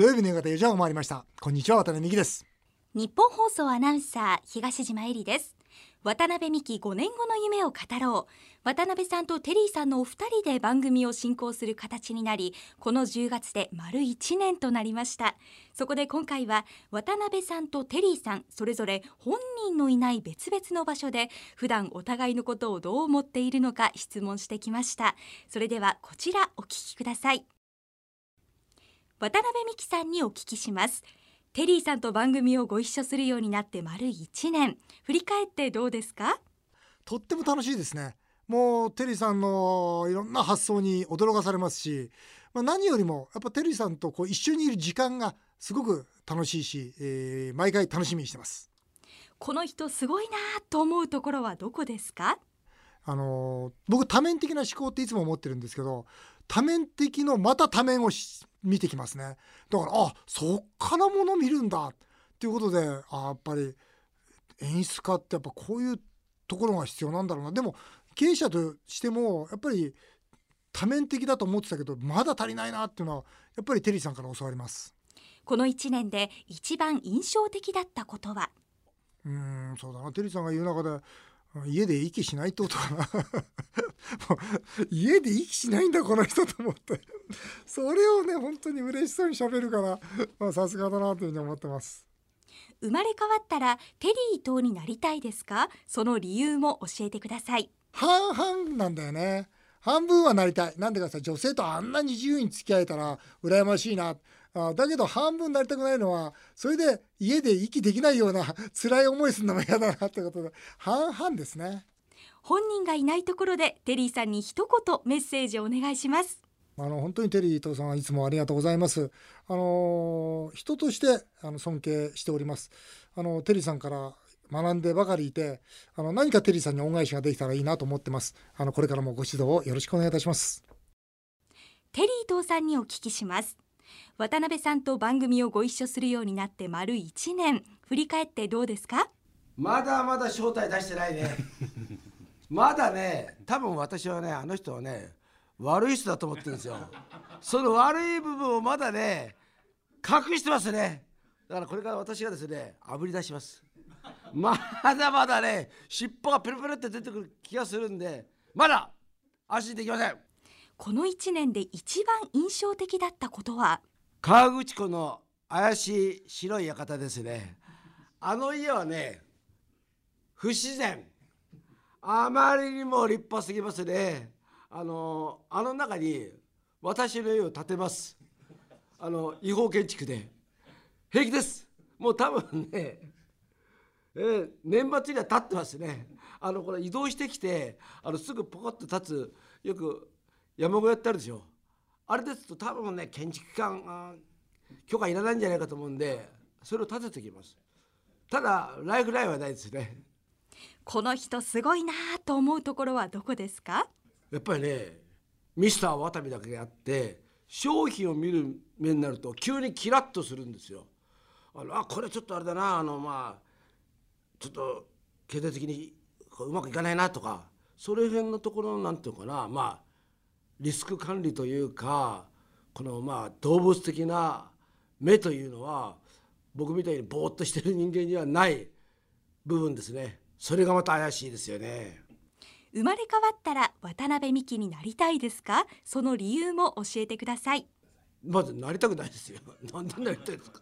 土曜日の夕方4時半を回りました。こんにちは渡辺美希です。日本放送アナウンサー東島えりです。渡辺美希5年後の夢を語ろう。渡辺さんとテリーさんのお二人で番組を進行する形になりこの10月で丸1年となりました。そこで今回は渡辺さんとテリーさんそれぞれ本人のいない別々の場所で普段お互いのことをどう思っているのか質問してきました。それではこちらお聞きください。渡辺美希さんにお聞きします。テリーさんと番組をご一緒するようになって丸1年。振り返ってどうですか？とっても楽しいですね。もうテリーさんのいろんな発想に驚かされますし、まあ、何よりもやっぱテリーさんとこう一緒にいる時間がすごく楽しいし、えー、毎回楽しみにしてます。この人すごいなと思うところはどこですか？あの僕多面的な思考っていつも思ってるんですけど多面的のまた多面を見てきますね。だからあそっからもの見るんだ。っていうことであやっぱり演出家ってやっぱこういうところが必要なんだろうな。でも経営者としてもやっぱり多面的だと思ってたけどまだ足りないなっていうのはやっぱりテリーさんから教わります。この1年で一番印象的だったことは？うんそうだな。テリーさんが言う中で家で息しないってことかな。家で息しないんだこの人と思って。それをね本当に嬉しそうにしゃべるからさすがだなというふうに思ってます。生まれ変わったらテリー伊藤になりたいですか？その理由も教えてください。半々なんだよね。半分はなりたい。なんでかさ女性とあんなに自由に付き合えたら羨ましいなあだけど半分なりたくないのはそれで家で息できないような 辛い思いするのも嫌だなってことで。半々ですね。本人がいないところでテリーさんに一言メッセージをお願いします。あの本当にテリー伊藤さんいつもありがとうございます。あの人としてあの尊敬しております。あのテリーさんから学んでばかりいてあの何かテリーさんに恩返しができたらいいなと思ってます。あのこれからもご指導をよろしくお願いいたします。テリー伊藤さんにお聞きします渡辺さんと番組をご一緒するようになって丸1年。振り返ってどうですか？まだまだ正体出してないね。まだね多分私はねあの人はね悪い人だと思ってるんですよ。その悪い部分をまだね隠してますね。だからこれから私がですねあぶり出します。まだまだね尻尾がペロペロって出てくる気がするんでまだ安心できません。この1年で一番印象的だったことは？河口湖の怪しい白い館ですね。あの家はね不自然。あまりにも立派すぎますね。あのあの中に私の家を建てます。あの違法建築で。平気です。もう多分ねえー、年末には立ってますね。あのこれ移動してきてあのすぐポコッと立つよく山小屋ってあるでしょ。あれですと多分ね建築機関許可いらないんじゃないかと思うんでそれを立ててきます。ただライフラインはないですね。この人すごいなと思うところはどこですか？やっぱりねミスターワタミだけあって商品を見る目になると急にキラッとするんですよ。あのあこれちょっとあれだなあのまあちょっと経済的にうまくいかないなとかそれ辺のところなんていうかなまあリスク管理というかこのまあ動物的な目というのは僕みたいにぼーっとしてる人間にはない部分ですね。それがまた怪しいですよね。生まれ変わったら渡辺美希になりたいですか？その理由も教えてください。まずなりたくないですよ。なんでなりたいですか？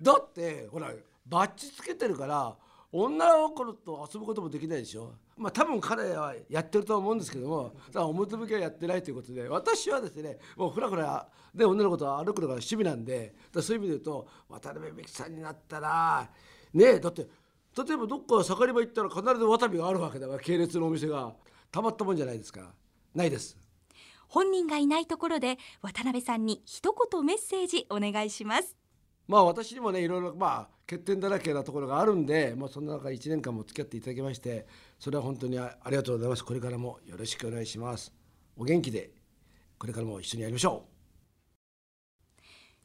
だってほらバッジつけてるから女の子と遊ぶこともできないでしょ。まあ多分彼はやってると思うんですけどもだから表向きはやってないということで私はですねもうふらふらで女の子と歩くのが趣味なんでそういう意味で言うと渡辺美樹さんになったらねえだって例えばどっか盛り場行ったら必ず渡辺があるわけだから系列のお店が。たまったもんじゃないですか。ないです。本人がいないところで渡辺さんに一言メッセージお願いします。まあ私にもねいろいろまあ欠点だらけなところがあるんで、まあ、その中1年間も付き合っていただきましてそれは本当にありがとうございます。これからもよろしくお願いします。お元気でこれからも一緒にやりましょう。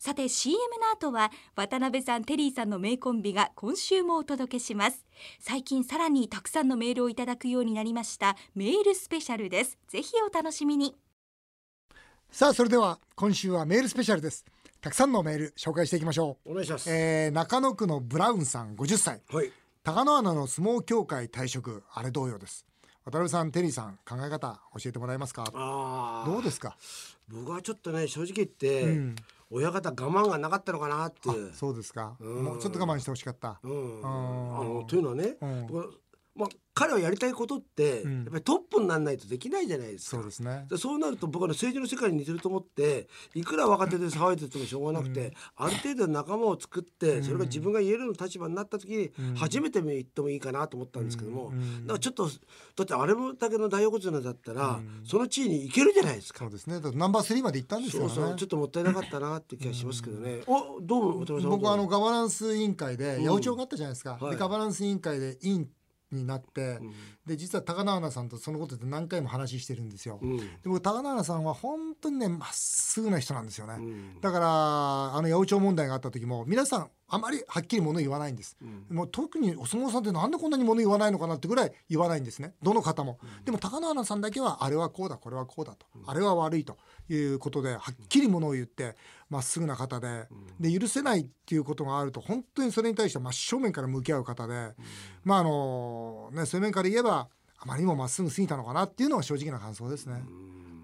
さて CM の後は渡辺さんテリーさんの名コンビが今週もお届けします。最近さらにたくさんのメールをいただくようになりましたメールスペシャルです。ぜひお楽しみに。さあそれでは今週はメールスペシャルですたくさんのメール紹介していきましょう、お願いします、えー中野区のブラウンさん50歳はい。高野穴の相撲協会退職あれ同様です。渡辺さんテリーさん考え方教えてもらえますか？ああどうですか？僕はちょっとね正直言って、うん。親方我慢がなかったのかなってそうですか。うん。もうちょっと我慢してほしかった。うん、んあのというのはね、うん。僕まあ、彼はやりたいことって、うん。やっぱりトップにならないとできないじゃないですか。そうですね。でそうなると僕はね政治の世界に似てると思っていくら若手で騒いでてもしょうがなくて、ある程度仲間を作って、それが自分が言えるような立場になった時に、初めて言ってもいいかなと思ったんですけども、うん。だからちょっとだってあれだけの大横綱だったら、その地位に行けるじゃないですか。そう。ですね。ナンバー3まで行ったんですよね。そうそうちょっともったいなかったなって気がしますけどね。おどうも僕はあのガバナンス委員会でん。八百長があったじゃないですか、はい。でガバナンス委員会で委員になって、ん。で実は高野花さんとそのことで何回も話してるんですよ、うん。で僕高野花さんは本当にねまっすぐな人なんですよね、ん。だからあの八百長問題があった時も皆さんあまりはっきり物言わないんです、もう特にお相撲さんってなんでこんなに物言わないのかなってぐらい言わないんですね。どの方も、でも高野花さんだけはあれはこうだこれはこうだと、あれは悪いということではっきり物を言ってまっすぐな方で,、で許せないっていうことがあると本当にそれに対して真正面から向き合う方で、まああのねそういう面から言えばあまりにもまっすぐ過ぎたのかなっていうのが正直な感想ですね。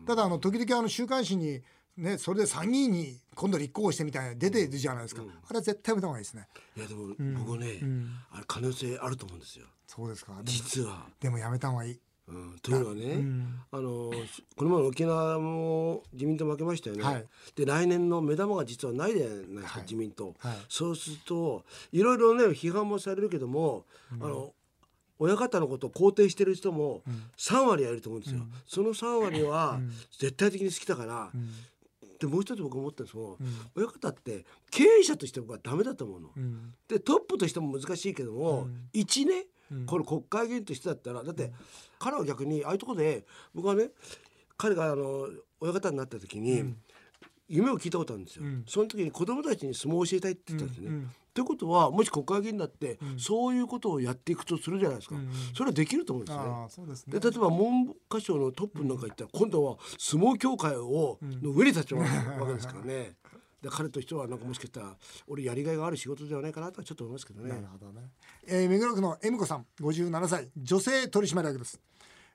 ただあの時々あの週刊誌にねそれで参議院に今度立候補してみたいな出てるじゃないですか、あれは絶対やめた方がいいですね。いやでも僕ね、ん。あれ可能性あると思うんですよ。そうですか。実は。でもやめた方がいい。うん、というのはね、ん。あのこの前の沖縄も自民党負けましたよね、はい。で来年の目玉が実はないじゃないですか、はい。自民党、はい。そうするといろいろね批判もされるけども、あの親方のことを肯定してる人も3割はいると思うんですよ、その3割は絶対的に好きだから、でもう一つ僕思ったんですけど、親方って経営者として僕はダメだと思うの。うん。でトップとしても難しいけども、一ね、この国会議員としてだったらだって彼は逆にああいうところで僕はね彼があの親方になった時に、夢を聞いたことあるんですよ、その時に子供たちに相撲を教えたいって言ったんですね。うんうんということはもし国会議員になって、そういうことをやっていくとするじゃないですか、それはできると思うんですね。ですね。で例えば文科省のトップなんか行ったら今度は相撲協会をの上に立ちわけですからね。で彼としてはなんかもしかしたら俺やりがいがある仕事ではないかなとはちょっと思いますけどね。な。るほどね、えー、目黒区の恵美子さん57歳女性取締役です、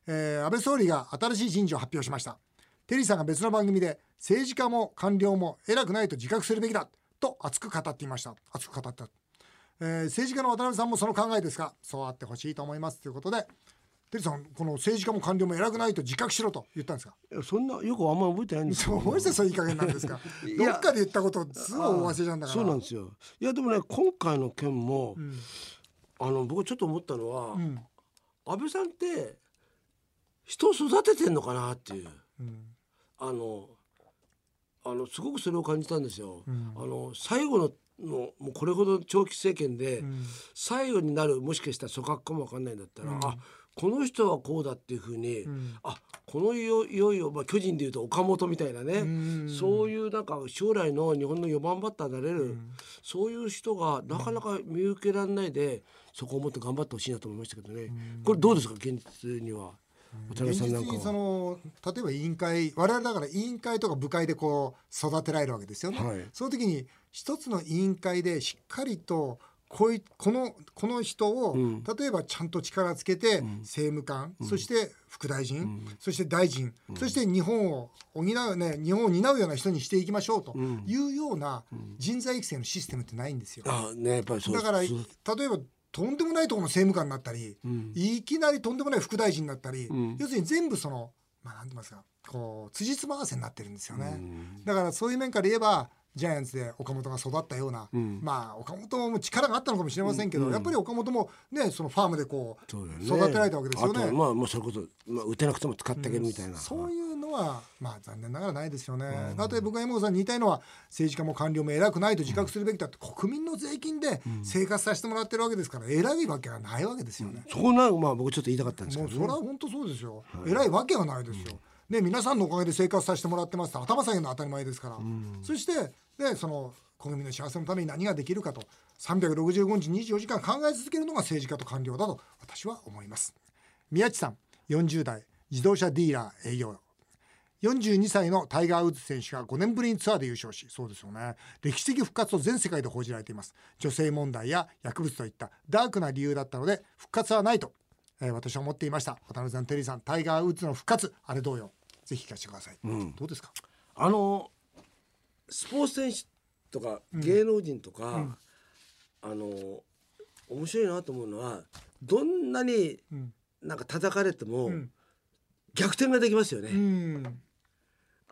えー、安倍総理が新しい人事を発表しましたテリーさんが別の番組で政治家も官僚も偉くないと自覚するべきだ。と熱く語っていました。熱く語った、えー、政治家の渡辺さんもその考えですがそうあってほしいと思いますということでテリーさんこの政治家も官僚も偉くないと自覚しろと言ったんですか？そんなよくあんま覚えてないんです よ。ど。うしてそういい加減なんですか？どっかで言ったことすぐお忘れちゃうんだから。そうなんですよ。いやでもね今回の件も、ん。あの僕ちょっと思ったのは、うん。安倍さんって人を育ててんのかなっていう。うんあのあのすごくそれを感じたんですよ。ん。あの最後ののもうこれほど長期政権で、ん。最後になるもしかしたら組閣かもわかんないんだったら、あこの人はこうだっていうふうに、ん。あこのいよいよまあ、巨人でいうと岡本みたいなね、ん。そういうなんか将来の日本の4番バッターになれる、そういう人がなかなか見受けられないでそこをもっと頑張ってほしいなと思いましたけどね、これどうですか現実には？渡辺現さんなんかは。実にその例えば委員会我々だから委員会とか部会でこう育てられるわけですよね。はい。その時に一つの委員会でしっかりとこういこのこの人を、ん。例えばちゃんと力つけて、政務官、そして副大臣、そして大臣、そして日本を補うね日本を担うような人にしていきましょうというような人材育成のシステムってないんですよ。あねやっぱりそうだから例えばとんでもないところの政務官になったり、いきなりとんでもない副大臣になったり、ん。要するに全部そのまあなんて言いますかこう辻褄合わせになってるんですよね、だからそういう面から言えばジャイアンツで岡本が育ったような、まあ岡本も力があったのかもしれませんけど、やっぱり岡本もねそのファームでこう育てられたわけですよね。あまあまあそれこそ、まあ、打てなくても使ってあげるみたいな、そういうのはまあ残念ながらないですよね。あとで僕が山本さんに言いたいのは政治家も官僚も偉くないと自覚するべきだって国民の税金で生活させてもらってるわけですから偉いわけがないわけですよね。そこなまあ僕ちょっと言いたかったんですけもうどねそれは本当そうですよ。偉いわけがないですよ。ね皆さんのおかげで生活させてもらってますって頭下げるのは当たり前ですから。そしてねその国民の幸せのために何ができるかと365日24時間考え続けるのが政治家と官僚だと私は思います。宮地さん40代自動車ディーラー営業。42歳のタイガー・ウッズ選手が5年ぶりにツアーで優勝しそうですよね。歴史的復活と全世界で報じられています。女性問題や薬物といったダークな理由だったので復活はないと、えー私は思っていました。渡辺さんテリーさんタイガー・ウッズの復活あれどうよぜひ聞かせてください、ん。どうですか？あのスポーツ選手とか芸能人とか、あの面白いなと思うのはどんなにうん。なんか叩かれても、うん。逆転ができますよね。うん。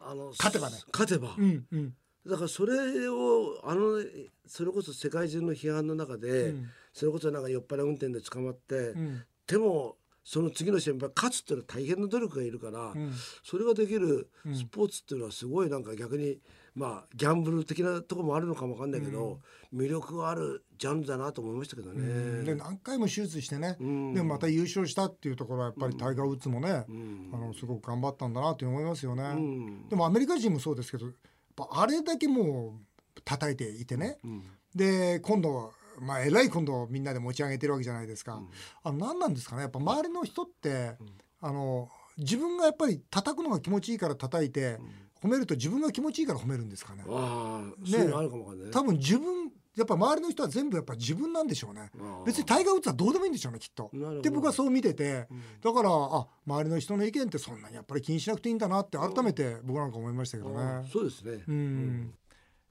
あの勝てばね。勝てば、うんうん。だからそれをあのそれこそ世界中の批判の中で、うん。それこそなんか酔っ払い運転で捕まって、うん。でもその次の試合やっぱり勝つっていうのは大変な努力がいるから、うん。それができるうん。スポーツっていうのはすごいなんか逆にまあギャンブル的なところもあるのかもわかんないけど、魅力があるジャンルだなと思いましたけどね。で何回も手術してね、うん。でもまた優勝したっていうところはやっぱりタイガー・ウッズもね、うん。あのすごく頑張ったんだなと思いますよね、うん。でもアメリカ人もそうですけどやっぱあれだけもう叩いていてね。うん。で今度まあえらい今度みんなで持ち上げてるわけじゃないですか、うん。あの何なんですかね。やっぱ周りの人って、あの自分がやっぱり叩くのが気持ちいいから叩いて、褒めると自分が気持ちいいから褒めるんですかね。ああ、ね。あね。多分自分やっぱ周りの人は全部やっぱ自分なんでしょうね。別にタイガー・ウッズはどうでもいいんでしょうねきっと。で僕はそう見てて。うん。だからあ周りの人の意見ってそんなにやっぱり気にしなくていいんだなって改めて僕なんか思いましたけどね。そうですね。うん、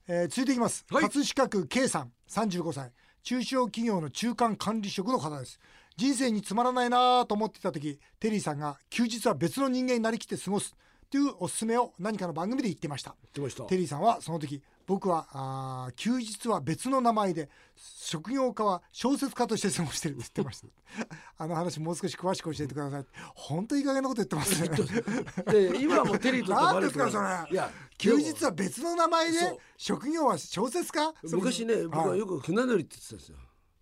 えー続いていきます、はい。葛飾区 K さん35歳中小企業の中間管理職の方です人生につまらないなと思っていた時テリーさんが休日は別の人間になりきって過ごすというおすすめを何かの番組で言ってました来ました。テリーさんはその時僕はあー休日は別の名前で職業家は小説家として過ごしてるって言ってました。あの話もう少し詳しく教えてください。本当いい加減なこと言ってますね。で今はもうテリーと何ですかそれ。いや休日は別の名前で職業は小説家？昔ね僕ははい。よく船乗りって言ってたんですよ。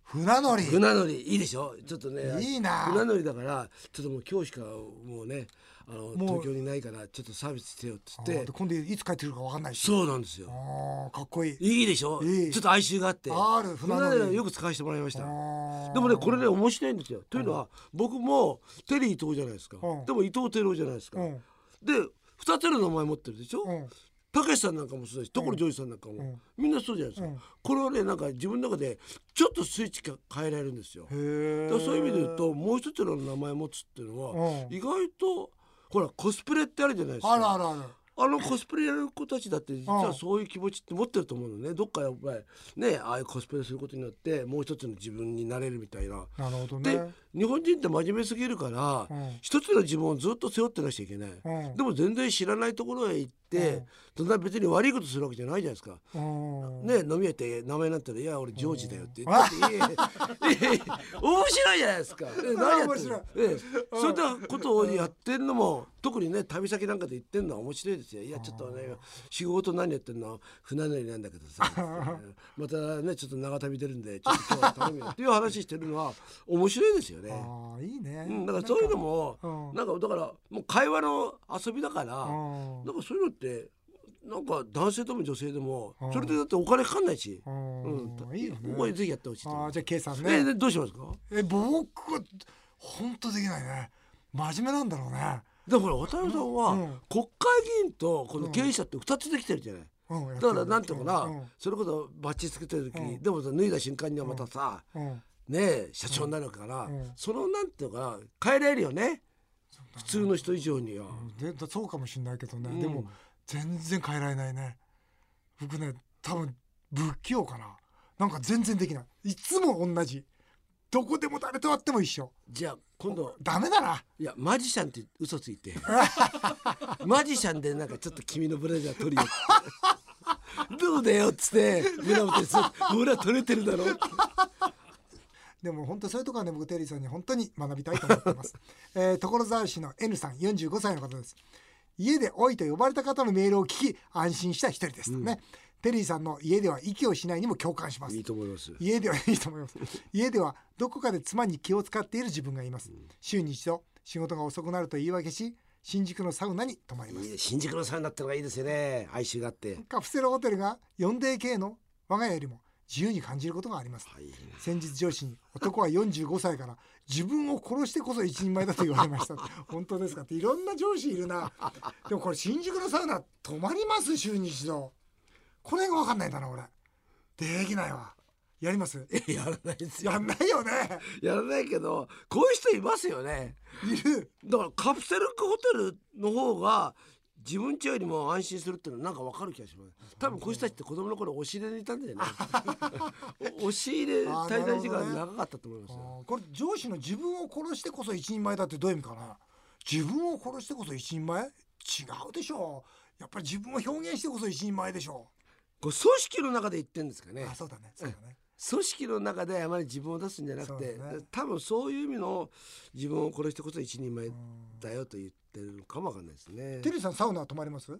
船乗り。船乗り。いいでしょ？ちょっとねいいな。船乗りだからちょっともう今日しかもうねあのもう東京にないからちょっとサービスしてよっつって。で今度いつ帰ってくるか分かんないし。そうなんですよ。かっこいい。いいでしょ？いい。ちょっと哀愁があって。ある船乗りはよく使わせてもらいました。でもねこれね面白いんですよ。というのは僕もテリー伊藤じゃないですか。うん。でも伊藤輝郎じゃないですか。うん。で2つの名前持ってるでしょ？うん。たけしさんなんかもそうだし所ジョージさんなんかも、うん。みんなそうじゃないですか、うん。これはねなんか自分の中でちょっとスイッチが変えられるんですよ。だそういう意味で言うともう一つの名前を持つっていうのは、うん。意外とほらコスプレってあるじゃないですか。あるあるある。あのコスプレやる子たちだって実はそういう気持ちって持ってると思うのね。どっかやっぱりねああいうコスプレすることによってもう一つの自分になれるみたいな。なるほどでね日本人って真面目すぎるから、うん。一つの自分をずっと背負ってなくちゃいけない、うん。でも全然知らないところへ行って、そんな別に悪いことするわけじゃないじゃないですか。うん。ね、飲み屋行って名前なんて言ったら「いや俺ジョージだよ」って言って 面白いじゃないですか。え何やってそういったことをやってるのも特にね旅先なんかで言ってんのは面白いですよ。いやちょっとね仕事何やってんの？船乗りなんだけどさ。またねちょっと長旅出るんでちょっと今日は頼むよっていう話してるのは面白いですよね。ああいいね。うん、だからそういうのもうん。なんかだからもう会話の遊びだから。うん。なんかそういうのってなんか男性でも女性でもうんそれでだってお金かかんないし、うんうん、いいよね。こぜひやってほしいあーじゃあんえね。でどうしますか？え僕は本当できないね。真面目なんだろうね。だから渡辺さんはうん。国会議員とこの経営者って2つできてるじゃない、うんだからなんていうのかな、うん。それこそバッチつけてる時でもさ脱いだ瞬間にはまたさ、うん。ねえ社長になるから、うん。そのなんていうのかな？変えられるよね。普通の人以上には。でだそうかもしれないけどね、うん。でも全然変えられないね。僕ね多分不器用かな。なんか全然できない。いつも同じ。どこでも誰と会っても一緒。じゃあ今度ダメだな。いやマジシャンって嘘ついて。マジシャンでなんかちょっと君のブラジャー取るよ どうだよっつって胸元でそう俺は取れてるだろでも本当そういうところはね僕テリーさんに本当に学びたいと思ってます、えー、所沢市の N さん45歳の方です家で「おい」と呼ばれた方のメールを聞き安心した一人です、ね。テリーさんの家では息をしないにも共感します。いいと思います。家ではいいと思います。家ではどこかで妻に気を使っている自分がいます。週に一度仕事が遅くなると言い訳し新宿のサウナに泊まります。新宿のサウナってのがいいですよね。哀愁があって。カプセルホテルが 4DK の我が家よりも自由に感じることがあります。はい先日上司に男は45歳から自分を殺してこそ一人前だと言われました。本当ですか？っていろんな上司いるな。でもこれ新宿のサウナ泊まります？週に一度。これが分かんないんだな俺。できないわ。やります？やらないですよ。やんないよね。やらないけどこういう人いますよね。いる。だからカプセルホテルの方が自分家よりも安心するっていうのはなんかわかる気がします。多分こういう人たちって子供の頃押し入れにいたんだよね。お押し入れ滞在時間長かったと思いますあよーこれ上司の自分を殺してこそ一人前だってどういう意味かな？自分を殺してこそ一人前？違うでしょやっぱり自分を表現してこそ一人前でしょこれ組織の中で言ってんですかね。あそうだね。そうだね。組織の中であまり自分を出すんじゃなくて、ね。多分そういう意味の自分を殺してこそ一人前だよと言ってるのかもわかんないですね。テリーさんサウナは泊まります？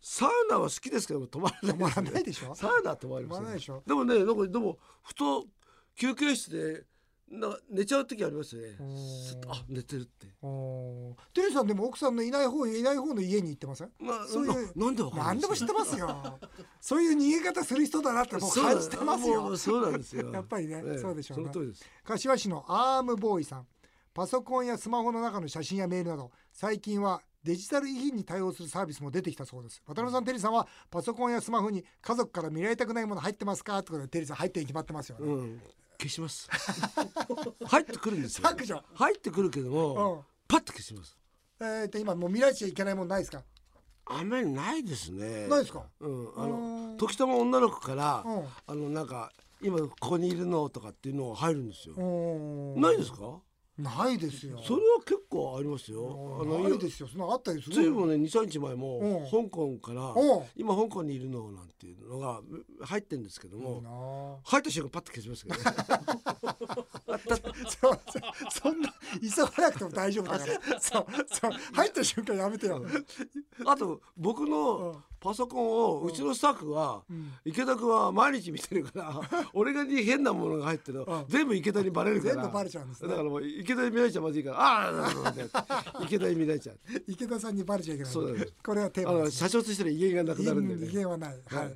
サウナは好きですけど止まらない泊まらないでしょ？サウナは止まり泊ませんまらないでしょ？でもねなんかでもふと休憩室でな寝ちゃう時ありますよね。あ寝てるって。テリーさんでも奥さんのいない方いない方の家に行ってません？まあそういうななんでわかんでも知ってますよ。そういう逃げ方する人だなってもう感じてますもようそうなんですよ。やっぱりねええそうでしょうね柏市のアームボーイさん。パソコンやスマホの中の写真やメールなど最近はデジタル遺品に対応するサービスも出てきたそうです。渡辺さんテリーさんはパソコンやスマホに家族から見られたくないもの入ってますかってことでテリーさん入ってに決まってますよね、うん。消します。入ってくるんですよ。削除。入ってくるけども、うん。パッと消します。えー、と今もう見られちゃいけないものないですか？あんまりないですね。ないですか？うん。あうのん。時たま女の子から、うん。あのなんか今ここにいるのとかっていうのが入るんですよ、ないですか？ないですよ。それは結構ありますよ。あのないですよ。そのあったりするついもね23日前もうん。香港からうん。今香港にいるのなんていうのが入ってるんですけどもな入った瞬間パッと消しますけどね。あ そんな急がなくても大丈夫だから。そう。そう入った瞬間やめてよ、あと僕うん。のパソコンをうちのスタッフはうん。池田君は毎日見てるから 俺がに変なものが入ってるうん。の全部池田にバレるから。全部バレちゃうんですね。だからもう池田に見られちゃまずいからああ池田に見られちゃう池田さんにバレちゃいけないそうだねこれはテーマです社長としての威厳がなくなるんで威ね厳はない。ははいい。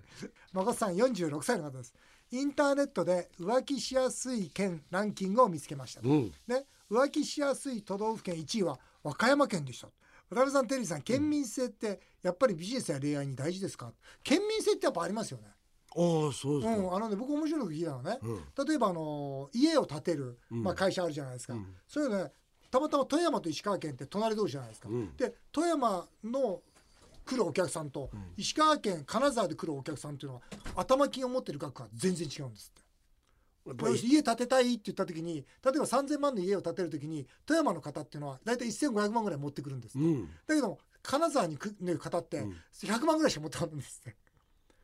誠さん46歳の方です。インターネットで浮気しやすい県ランキングを見つけました。うんね、浮気しやすい都道府県1位は和歌山県でした。渡辺さん、テリーさん、県民性ってやっぱりビジネスや恋愛に大事ですか？県民性ってやっぱありますよね。ああそうですか、うん、あのね、僕面白いこと聞いたのね。うん例えばあの家を建てる、うんまあ、会社あるじゃないですか、うんそういうのねたまたま富山と石川県って隣同士じゃないですか、うん。で富山の来るお客さんと、石川県金沢で来るお客さんっていうのは頭金を持ってる額が全然違うんですって。家建てたいって言った時に例えば3000万の家を建てる時に富山の方っていうのは大体1500万ぐらい持ってくるんですうん。だけども金沢に来る方ってうん。100万ぐらいしか持ってこないんですって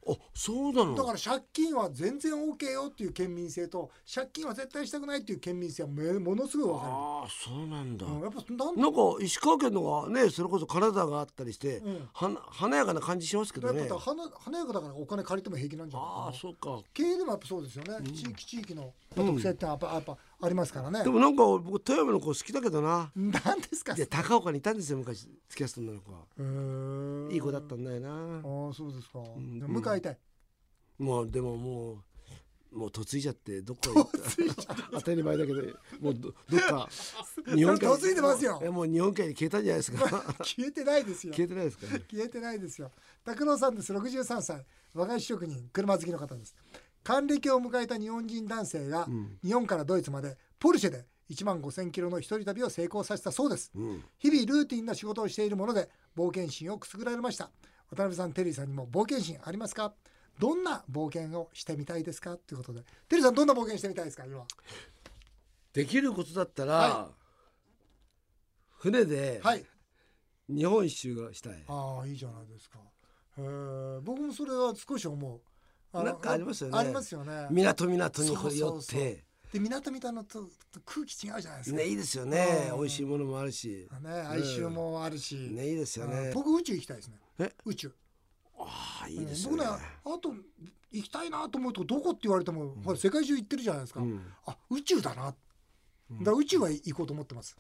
あそうなの？だから借金は全然 OK よっていう県民性と借金は絶対したくないっていう県民性はめものすごい分かああそうなんだ、る、うん、やっぱなんなんか石川県のがねそれこそ金沢があったりして、うん。はな華やかな感じしますけどね。やっぱ華華やかだからお金借りても平気なんじゃないかあな。あそうか。経営でもやっぱそうですよね、地域地域の特性ってやっぱ,、やっぱありますからね。でもなんか僕富山の子好きだけどな。何ですか？で高岡にいたんですよ昔付き合ってた女の子は。へー。いい子だったんだよな。ああそうですか、ん。でも迎えたい、もうでももうもう嫁いじゃってどっか行った。当たり前だけどもうどどっか。日本海嫁いでますよ。えもう日本海に消えたんじゃないですか。消えてないですよ。消えてないですかね。消えてないですよ。拓郎さんです。63歳。和菓子職人。車好きの方です還暦を迎えた日本人男性が、ん。日本からドイツまでポルシェで1万5000キロの一人旅を成功させたそうです、うん。日々ルーティンな仕事をしているもので冒険心をくすぐられました。渡辺さんテリーさんにも冒険心ありますか？どんな冒険をしてみたいですか？ということで。テリーさんどんな冒険してみたいですか？今。できることだったら、は船ではい。日本一周がしたい、ああいいじゃないですか。へえ僕もそれは少し思う。のなんかありますよね。ありますよね。港港にこうそうそう。って。で港みたいなのとと空気違うじゃないですか。ねいいですよね。うん。美味しいものもあるし。ね哀愁もあるし、ねいいですようん。ね僕宇宙行きたいですね。え？宇宙。ああいいですよね。僕ねあと行きたいなと思うとどこって言われても、ほら世界中行ってるじゃないですか、うん。あ宇宙だな。だ宇宙は行こうと思ってます、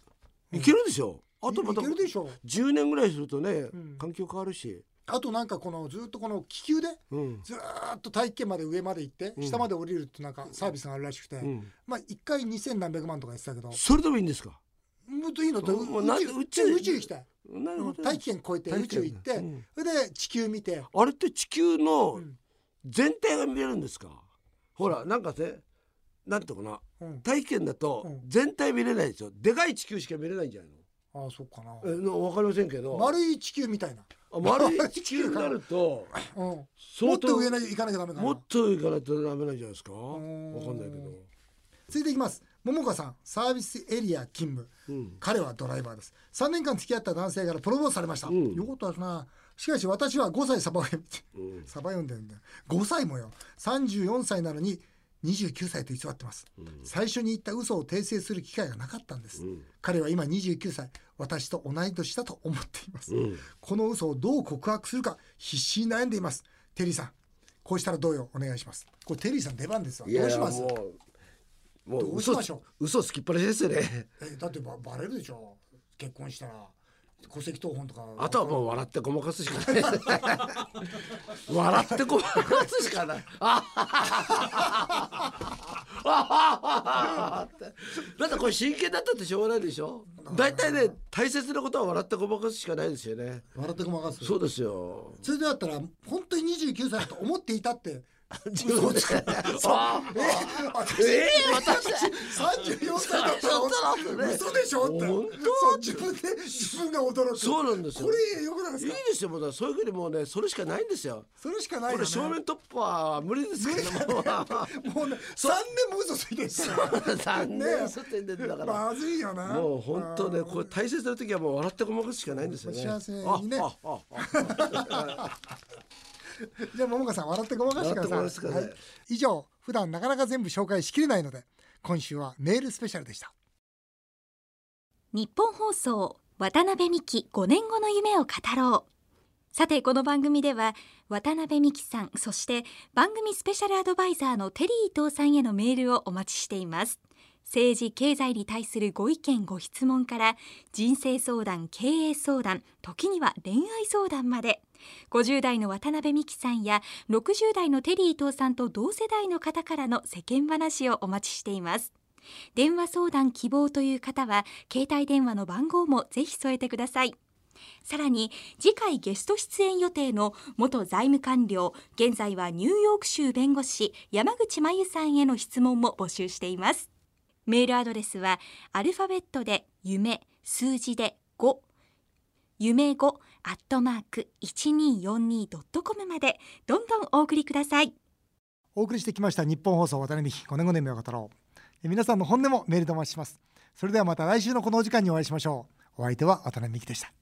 いけるでしょ。あとまたいけるでしょ。う10年ぐらいするとね、ん。環境変わるしあとなんかこのずっとこの気球でうん。ずーっと大気圏まで上まで行ってうん。下まで降りるってなんかサービスがあるらしくて、うん。まあ1回2000何百万とか言ってたけど。それでもいいんですか？もっといいの？ってもうなんで宇宇宙宙宇宙行きたい。なるほど。大気圏越えて宇宙行って、うん。それで地球見て、あれって地球のうん。全体が見れるんですか？ほらなんかねなんていうのかな？うん、大気圏だとうん。全体見れないですよ。でかい地球しか見れないんじゃないああそっかな。のえのわかりませんけど。丸い地球みたいな、あ丸い地球になるとうん、も相っと上に行かなきゃダメかな。もっと行かないとダメなんじゃないですか？わん。かんないけど。続いていきます。桃花さんサービスエリア勤務。うん。彼はドライバーです。3年間付き合った男性からプロポーズされました、うん。よかったですな。しかし私は5歳サバ読み。うん。サバ読んでるんだ。よ5歳もよ。34歳なのに29歳と偽ってます。最初に言った嘘を訂正する機会がなかったんです、うん。彼は今29歳私と同い年だと思っています、うん。この嘘をどう告白するか必死に悩んでいます。テリーさんこうしたらどうよ？お願いします。これテリーさん出番ですわどうします？もうもどうしましょ嘘つきっぱなしですよね。えだってばバレるでしょ。結婚したら戸籍謄本とか。あとはもう笑ってごまかすしかない。笑ってごまかすしかない。だってこれ真剣だったってしょうがないでしょ？大体ね大切なことは笑ってごまかすしかないですよね。笑ってごまかす？そうですよ。それでだったら本当に29歳だと思っていたって自分でそう。あ私えー私34歳だったらそうだね嘘でしょって。本そう自分で自分が驚く。そうなんですよ。これよくないですいいかですよもうそういうふうにもうねそれしかないんですよ。それしかないこれ正面突破は無理ですけども。もうね 3年も嘘ついてるから。残念嘘ってんでんだから。まずいよなもう本当ねこれ大切な時はもう笑ってごまかすしかないんですよね。幸せにね。ああああ じゃあ桃花さん笑ってごまかしてください、笑ってごまかしてください。はい。以上普段なかなか全部紹介しきれないので今週はメールスペシャルでした。日本放送渡辺美希5年後の夢を語ろう。さてこの番組では渡辺美希さんそして番組スペシャルアドバイザーのテリー伊藤さんへのメールをお待ちしています政治経済に対するご意見ご質問から人生相談経営相談時には恋愛相談まで。50代の渡辺美希さんや60代のテリー伊藤さんと同世代の方からの世間話をお待ちしています。電話相談希望という方は携帯電話の番号もぜひ添えてください。さらに次回ゲスト出演予定の元財務官僚現在はニューヨーク州弁護士山口真由さんへの質問も募集しています。メールアドレスはアルファベットで夢数字で5夢5アットマーク 1242.com までどんどんお送りください。お送りしてきました日本放送渡辺美希5年5年目を語ろう。え皆さんの本音もメールでお待ちします。それではまた来週のこのお時間にお会いしましょう。お相手は渡辺美希でした。